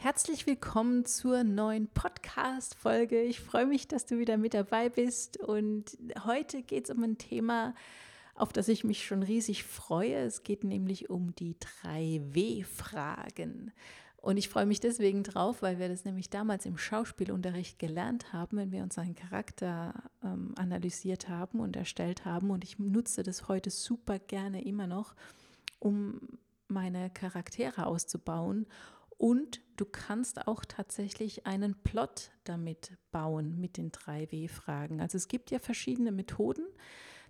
Herzlich willkommen zur neuen Podcast-Folge. Ich freue mich, dass du wieder mit dabei bist. Und heute geht es um ein Thema, auf das ich mich schon riesig freue. Es geht nämlich um die drei W-Fragen. Und ich freue mich deswegen drauf, weil wir das nämlich damals im Schauspielunterricht gelernt haben, wenn wir unseren Charakter ähm, analysiert haben und erstellt haben. Und ich nutze das heute super gerne immer noch, um meine Charaktere auszubauen und du kannst auch tatsächlich einen Plot damit bauen mit den drei W-Fragen. Also es gibt ja verschiedene Methoden,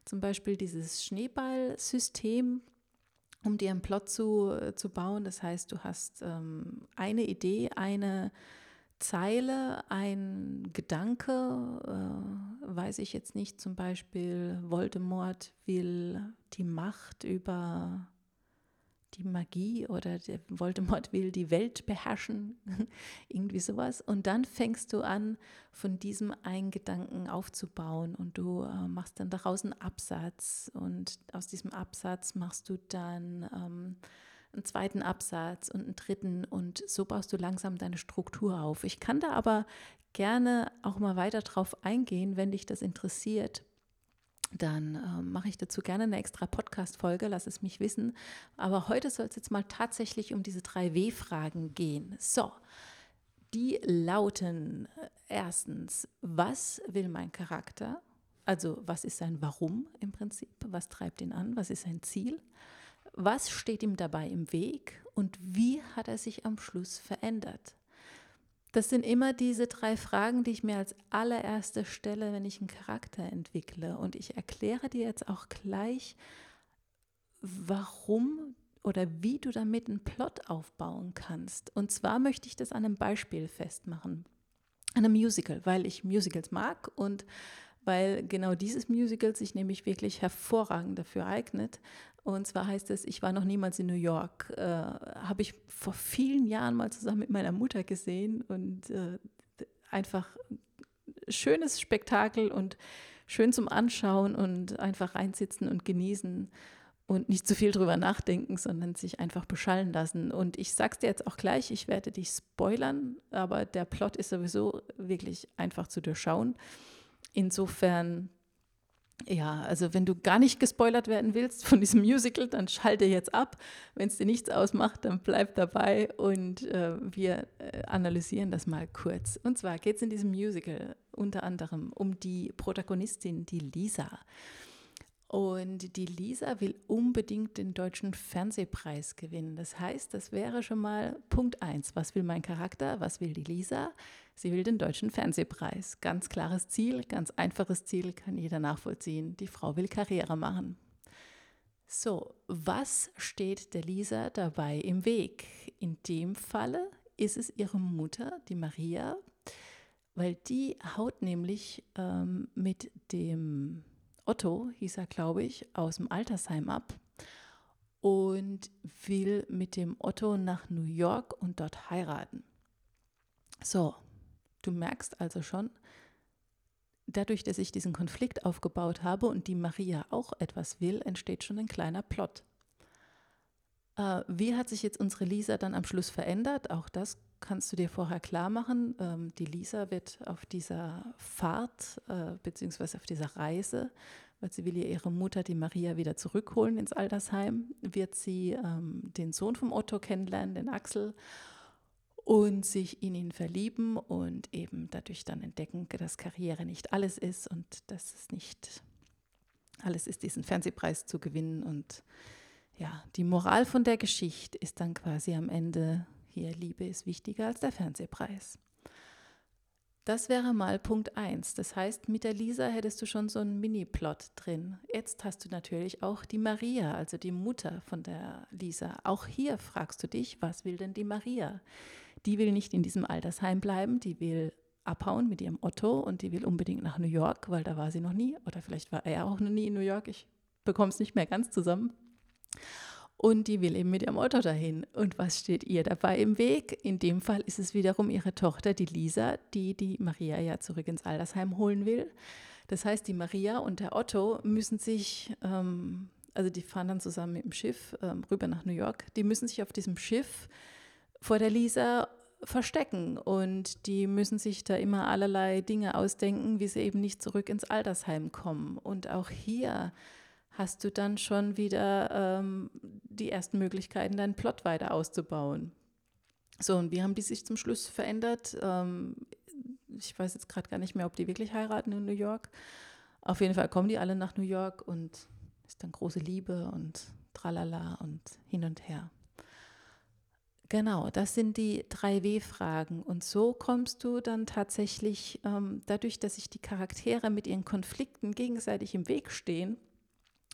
zum Beispiel dieses Schneeballsystem, um dir einen Plot zu, zu bauen. Das heißt, du hast ähm, eine Idee, eine Zeile, ein Gedanke, äh, weiß ich jetzt nicht, zum Beispiel Voldemort will die Macht über die Magie oder der Voldemort will die Welt beherrschen, irgendwie sowas. Und dann fängst du an, von diesem einen Gedanken aufzubauen und du äh, machst dann daraus einen Absatz und aus diesem Absatz machst du dann ähm, einen zweiten Absatz und einen dritten und so baust du langsam deine Struktur auf. Ich kann da aber gerne auch mal weiter drauf eingehen, wenn dich das interessiert dann äh, mache ich dazu gerne eine extra Podcast-Folge, lass es mich wissen. Aber heute soll es jetzt mal tatsächlich um diese drei W-Fragen gehen. So, die lauten äh, erstens, was will mein Charakter? Also, was ist sein Warum im Prinzip? Was treibt ihn an? Was ist sein Ziel? Was steht ihm dabei im Weg? Und wie hat er sich am Schluss verändert? Das sind immer diese drei Fragen, die ich mir als allererste stelle, wenn ich einen Charakter entwickle. Und ich erkläre dir jetzt auch gleich, warum oder wie du damit einen Plot aufbauen kannst. Und zwar möchte ich das an einem Beispiel festmachen, an einem Musical, weil ich Musicals mag und weil genau dieses Musical sich nämlich wirklich hervorragend dafür eignet. Und zwar heißt es, ich war noch niemals in New York. Äh, Habe ich vor vielen Jahren mal zusammen mit meiner Mutter gesehen und äh, einfach schönes Spektakel und schön zum Anschauen und einfach reinsitzen und genießen und nicht zu viel drüber nachdenken, sondern sich einfach beschallen lassen. Und ich sag's dir jetzt auch gleich, ich werde dich spoilern, aber der Plot ist sowieso wirklich einfach zu durchschauen. Insofern, ja, also wenn du gar nicht gespoilert werden willst von diesem Musical, dann schalte jetzt ab. Wenn es dir nichts ausmacht, dann bleib dabei und äh, wir äh, analysieren das mal kurz. Und zwar geht es in diesem Musical unter anderem um die Protagonistin, die Lisa. Und die Lisa will unbedingt den deutschen Fernsehpreis gewinnen. Das heißt, das wäre schon mal Punkt 1. Was will mein Charakter? Was will die Lisa? Sie will den deutschen Fernsehpreis. Ganz klares Ziel, ganz einfaches Ziel, kann jeder nachvollziehen. Die Frau will Karriere machen. So, was steht der Lisa dabei im Weg? In dem Falle ist es ihre Mutter, die Maria, weil die haut nämlich ähm, mit dem Otto, hieß er, glaube ich, aus dem Altersheim ab und will mit dem Otto nach New York und dort heiraten. So, Du merkst also schon, dadurch, dass ich diesen Konflikt aufgebaut habe und die Maria auch etwas will, entsteht schon ein kleiner Plot. Äh, wie hat sich jetzt unsere Lisa dann am Schluss verändert? Auch das kannst du dir vorher klar machen. Ähm, die Lisa wird auf dieser Fahrt äh, beziehungsweise auf dieser Reise, weil sie will ja ihre Mutter, die Maria, wieder zurückholen ins Altersheim, wird sie ähm, den Sohn vom Otto kennenlernen, den Axel und sich in ihn verlieben und eben dadurch dann entdecken, dass Karriere nicht alles ist und dass es nicht alles ist, diesen Fernsehpreis zu gewinnen. Und ja, die Moral von der Geschichte ist dann quasi am Ende, hier Liebe ist wichtiger als der Fernsehpreis. Das wäre mal Punkt 1. Das heißt, mit der Lisa hättest du schon so einen Mini-Plot drin. Jetzt hast du natürlich auch die Maria, also die Mutter von der Lisa. Auch hier fragst du dich, was will denn die Maria? Die will nicht in diesem Altersheim bleiben, die will abhauen mit ihrem Otto und die will unbedingt nach New York, weil da war sie noch nie. Oder vielleicht war er auch noch nie in New York. Ich bekomme es nicht mehr ganz zusammen. Und die will eben mit ihrem Auto dahin. Und was steht ihr dabei im Weg? In dem Fall ist es wiederum ihre Tochter, die Lisa, die die Maria ja zurück ins Altersheim holen will. Das heißt, die Maria und der Otto müssen sich, ähm, also die fahren dann zusammen mit dem Schiff ähm, rüber nach New York, die müssen sich auf diesem Schiff vor der Lisa verstecken und die müssen sich da immer allerlei Dinge ausdenken, wie sie eben nicht zurück ins Altersheim kommen. Und auch hier hast du dann schon wieder ähm, die ersten Möglichkeiten, deinen Plot weiter auszubauen. So, und wie haben die sich zum Schluss verändert? Ähm, ich weiß jetzt gerade gar nicht mehr, ob die wirklich heiraten in New York. Auf jeden Fall kommen die alle nach New York und ist dann große Liebe und tralala und hin und her. Genau, das sind die drei W-Fragen. Und so kommst du dann tatsächlich, ähm, dadurch, dass sich die Charaktere mit ihren Konflikten gegenseitig im Weg stehen,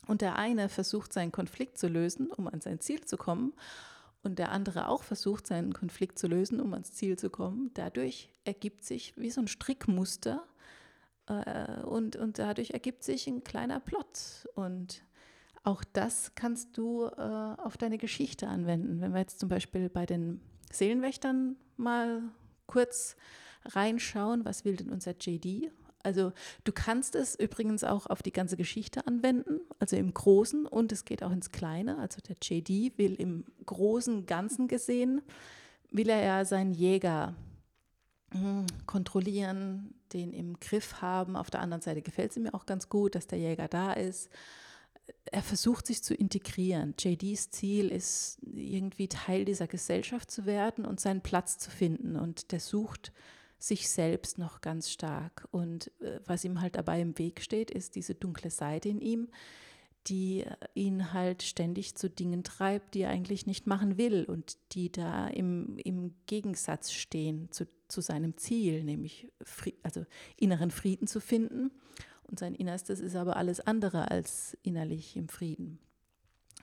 und der eine versucht, seinen Konflikt zu lösen, um an sein Ziel zu kommen, und der andere auch versucht, seinen Konflikt zu lösen, um ans Ziel zu kommen, dadurch ergibt sich wie so ein Strickmuster äh, und, und dadurch ergibt sich ein kleiner Plot. Und auch das kannst du äh, auf deine Geschichte anwenden. Wenn wir jetzt zum Beispiel bei den Seelenwächtern mal kurz reinschauen, was will denn unser JD? Also du kannst es übrigens auch auf die ganze Geschichte anwenden, also im Großen und es geht auch ins Kleine. Also der JD will im großen Ganzen gesehen, will er ja seinen Jäger hm, kontrollieren, den im Griff haben. Auf der anderen Seite gefällt es mir auch ganz gut, dass der Jäger da ist. Er versucht sich zu integrieren. JDs Ziel ist, irgendwie Teil dieser Gesellschaft zu werden und seinen Platz zu finden. Und der sucht sich selbst noch ganz stark. Und äh, was ihm halt dabei im Weg steht, ist diese dunkle Seite in ihm, die äh, ihn halt ständig zu Dingen treibt, die er eigentlich nicht machen will und die da im, im Gegensatz stehen zu, zu seinem Ziel, nämlich Fried, also inneren Frieden zu finden. Und sein Innerstes ist aber alles andere als innerlich im Frieden.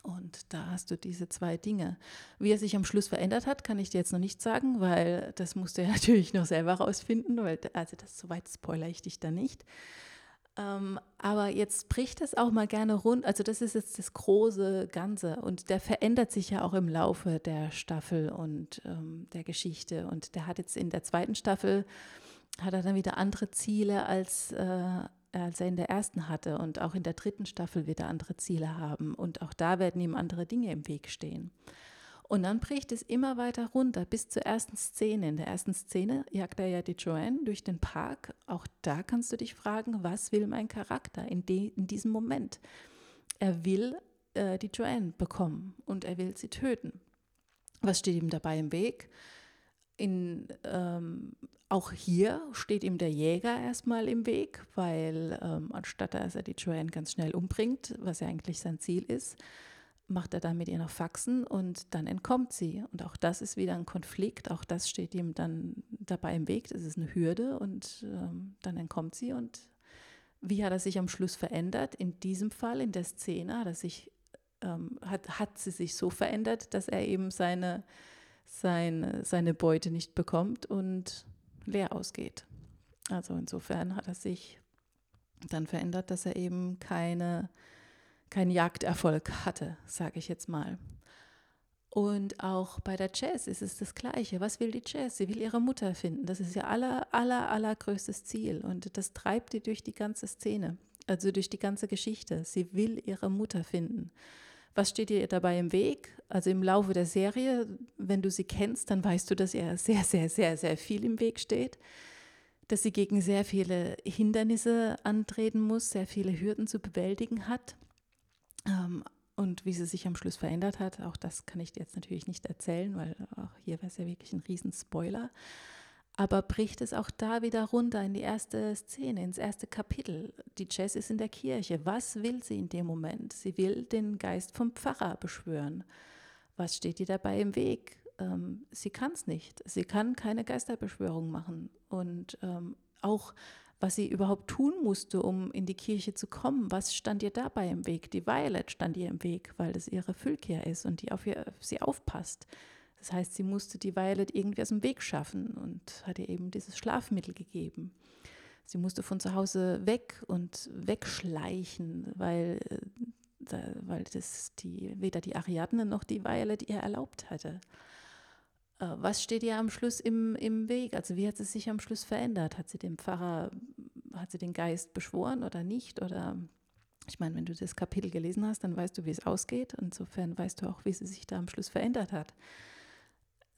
Und da hast du diese zwei Dinge. Wie er sich am Schluss verändert hat, kann ich dir jetzt noch nicht sagen, weil das musst du ja natürlich noch selber rausfinden, weil also das soweit spoiler ich dich da nicht. Ähm, aber jetzt bricht es auch mal gerne rund. Also das ist jetzt das große Ganze und der verändert sich ja auch im Laufe der Staffel und ähm, der Geschichte. Und der hat jetzt in der zweiten Staffel hat er dann wieder andere Ziele als äh, als er in der ersten hatte. Und auch in der dritten Staffel wird er andere Ziele haben. Und auch da werden ihm andere Dinge im Weg stehen. Und dann bricht es immer weiter runter bis zur ersten Szene. In der ersten Szene jagt er ja die Joanne durch den Park. Auch da kannst du dich fragen, was will mein Charakter in, de, in diesem Moment? Er will äh, die Joanne bekommen und er will sie töten. Was steht ihm dabei im Weg? In, ähm, auch hier steht ihm der Jäger erstmal im Weg, weil ähm, anstatt dass er die Joanne ganz schnell umbringt, was ja eigentlich sein Ziel ist, macht er dann mit ihr noch Faxen und dann entkommt sie. Und auch das ist wieder ein Konflikt, auch das steht ihm dann dabei im Weg, das ist eine Hürde und ähm, dann entkommt sie. Und wie hat er sich am Schluss verändert? In diesem Fall, in der Szene, hat, er ähm, hat, hat sie sich so verändert, dass er eben seine, seine, seine Beute nicht bekommt und leer ausgeht. Also insofern hat er sich dann verändert, dass er eben keine, keinen Jagderfolg hatte, sage ich jetzt mal. Und auch bei der Jazz ist es das Gleiche. Was will die Jazz? Sie will ihre Mutter finden. Das ist ihr aller, aller, allergrößtes Ziel. Und das treibt sie durch die ganze Szene, also durch die ganze Geschichte. Sie will ihre Mutter finden. Was steht ihr dabei im Weg? Also im Laufe der Serie, wenn du sie kennst, dann weißt du, dass ihr sehr, sehr, sehr, sehr viel im Weg steht, dass sie gegen sehr viele Hindernisse antreten muss, sehr viele Hürden zu bewältigen hat. Ähm, und wie sie sich am Schluss verändert hat, auch das kann ich dir jetzt natürlich nicht erzählen, weil auch hier wäre es ja wirklich ein Riesenspoiler. Spoiler aber bricht es auch da wieder runter in die erste Szene, ins erste Kapitel. Die Jess ist in der Kirche. Was will sie in dem Moment? Sie will den Geist vom Pfarrer beschwören. Was steht ihr dabei im Weg? Ähm, sie kann es nicht. Sie kann keine Geisterbeschwörung machen. Und ähm, auch, was sie überhaupt tun musste, um in die Kirche zu kommen, was stand ihr dabei im Weg? Die Violet stand ihr im Weg, weil das ihre Füllkehr ist und die auf, ihr, sie aufpasst. Das heißt, sie musste die Violet irgendwie aus dem Weg schaffen und hat ihr eben dieses Schlafmittel gegeben. Sie musste von zu Hause weg und wegschleichen, weil, äh, weil das die, weder die Ariadne noch die Violet ihr erlaubt hatte. Äh, was steht ihr am Schluss im, im Weg? Also wie hat sie sich am Schluss verändert? Hat sie dem Pfarrer, hat sie den Geist beschworen oder nicht? Oder ich meine, wenn du das Kapitel gelesen hast, dann weißt du, wie es ausgeht. Insofern weißt du auch, wie sie sich da am Schluss verändert hat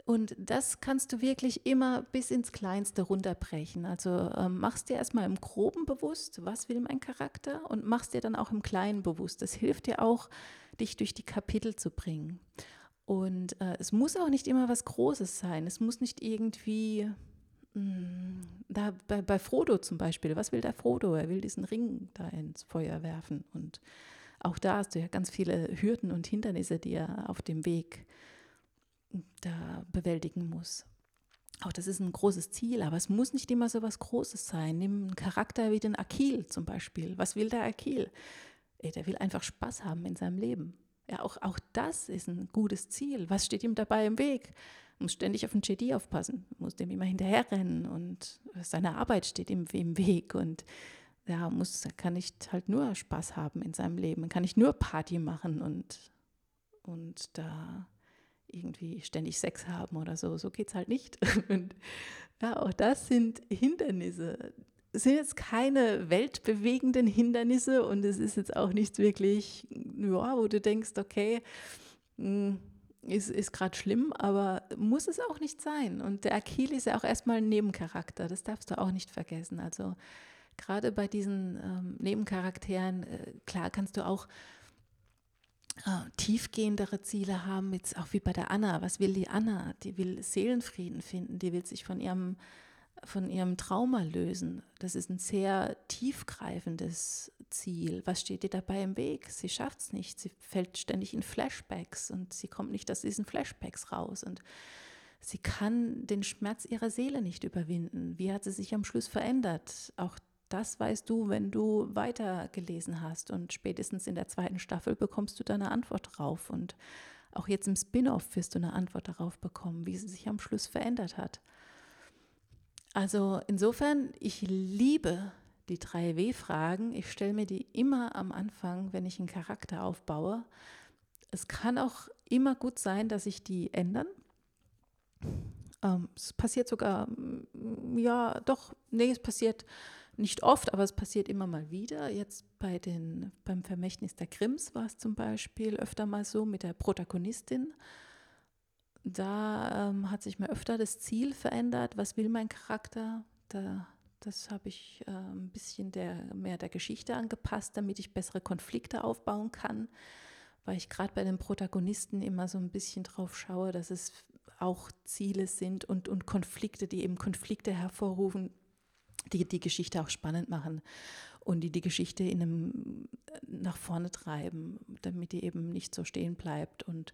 Und das kannst du wirklich immer bis ins Kleinste runterbrechen. Also ähm, machst dir erstmal im Groben bewusst, was will mein Charakter und machst dir dann auch im Kleinen bewusst. Das hilft dir auch, dich durch die Kapitel zu bringen. Und äh, es muss auch nicht immer was Großes sein. Es muss nicht irgendwie, mh, hm, da bei, bei Frodo zum Beispiel, was will der Frodo? Er will diesen Ring da ins Feuer werfen. Und auch da hast du ja ganz viele Hürden und Hindernisse, die er auf dem Weg da bewältigen muss. Auch das ist ein großes Ziel, aber es muss nicht immer so was Großes sein. Nimm einen Charakter wie den Akil zum Beispiel. Was will der Akil? Der will einfach Spaß haben in seinem Leben. Ja, auch, auch das ist ein gutes Ziel. Was steht ihm dabei im Weg? Muss ständig auf den JD aufpassen, muss dem immer hinterherrennen und seine Arbeit steht ihm im Weg und ja, muss, kann nicht halt nur Spaß haben in seinem Leben, kann nicht nur Party machen und, und da irgendwie ständig Sex haben oder so. So geht es halt nicht. Und ja, auch das sind Hindernisse. Es sind jetzt keine weltbewegenden Hindernisse und es ist jetzt auch nichts wirklich, ja, wo du denkst, okay, hm, ist, ist gerade schlimm, aber muss es auch nicht sein. Und der Akil ist ja auch erstmal ein Nebencharakter, das darfst du auch nicht vergessen. Also gerade bei diesen ähm, Nebencharakteren, äh, klar kannst du auch äh, tiefgehendere Ziele haben, jetzt auch wie bei der Anna. Was will die Anna? Die will Seelenfrieden finden, die will sich von ihrem, von ihrem Trauma lösen. Das ist ein sehr tiefgreifendes Ziel. Was steht ihr dabei im Weg? Sie schafft es nicht. Sie fällt ständig in Flashbacks und sie kommt nicht aus diesen Flashbacks raus. Und sie kann den Schmerz ihrer Seele nicht überwinden. Wie hat sie sich am Schluss verändert? Auch das weißt du, wenn du weitergelesen hast. Und spätestens in der zweiten Staffel bekommst du deine Antwort drauf. Und auch jetzt im Spin-off wirst du eine Antwort darauf bekommen, wie sie sich am Schluss verändert hat. Also insofern, ich liebe die drei W-Fragen. Ich stelle mir die immer am Anfang, wenn ich einen Charakter aufbaue. Es kann auch immer gut sein, dass sich die ändern. Ähm, es passiert sogar, ja, doch, nee, es passiert nicht oft, aber es passiert immer mal wieder. Jetzt bei den, beim Vermächtnis der Grimms war es zum Beispiel öfter mal so mit der Protagonistin. Da ähm, hat sich mal öfter das Ziel verändert. Was will mein Charakter? Da, das habe ich äh, ein bisschen der, mehr der Geschichte angepasst, damit ich bessere Konflikte aufbauen kann. Weil ich gerade bei den Protagonisten immer so ein bisschen drauf schaue, dass es auch Ziele sind und, und Konflikte, die eben Konflikte hervorrufen, die die Geschichte auch spannend machen und die die Geschichte in einem nach vorne treiben, damit die eben nicht so stehen bleibt und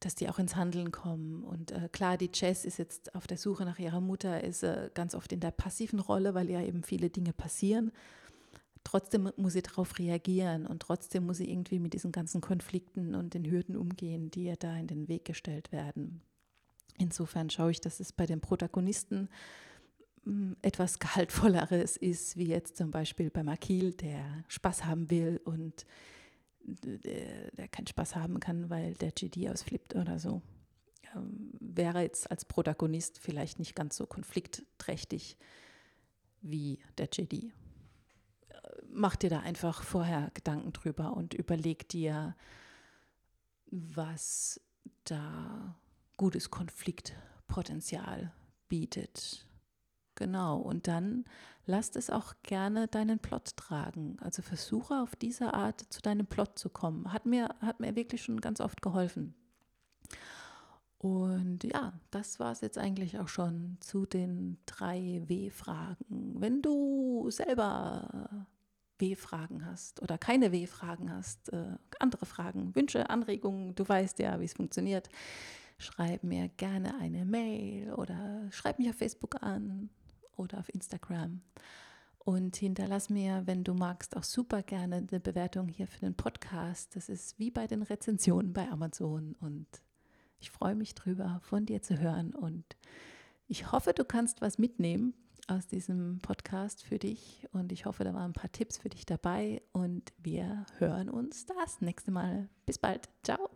dass die auch ins Handeln kommen. Und äh, klar, die Jess ist jetzt auf der Suche nach ihrer Mutter, ist äh, ganz oft in der passiven Rolle, weil ja eben viele Dinge passieren. Trotzdem muss sie darauf reagieren und trotzdem muss sie irgendwie mit diesen ganzen Konflikten und den Hürden umgehen, die ihr da in den Weg gestellt werden. Insofern schaue ich, dass es bei den Protagonisten etwas Gehaltvolleres ist, wie jetzt zum Beispiel bei Makil, der Spaß haben will und der, der keinen Spaß haben kann, weil der GD ausflippt oder so. Ähm, wäre jetzt als Protagonist vielleicht nicht ganz so konfliktträchtig wie der GD. Mach dir da einfach vorher Gedanken drüber und überleg dir, was da gutes Konfliktpotenzial bietet Genau, und dann lass es auch gerne deinen Plot tragen. Also versuche auf diese Art zu deinem Plot zu kommen. Hat mir, hat mir wirklich schon ganz oft geholfen. Und ja, das war es jetzt eigentlich auch schon zu den drei W-Fragen. Wenn du selber W-Fragen hast oder keine W-Fragen hast, äh, andere Fragen, Wünsche, Anregungen, du weißt ja, wie es funktioniert, schreib mir gerne eine Mail oder schreib mich auf Facebook an oder auf Instagram. Und hinterlass mir, wenn du magst, auch super gerne eine Bewertung hier für den Podcast. Das ist wie bei den Rezensionen bei Amazon. Und ich freue mich drüber, von dir zu hören. Und ich hoffe, du kannst was mitnehmen aus diesem Podcast für dich. Und ich hoffe, da waren ein paar Tipps für dich dabei. Und wir hören uns das nächste Mal. Bis bald. Ciao.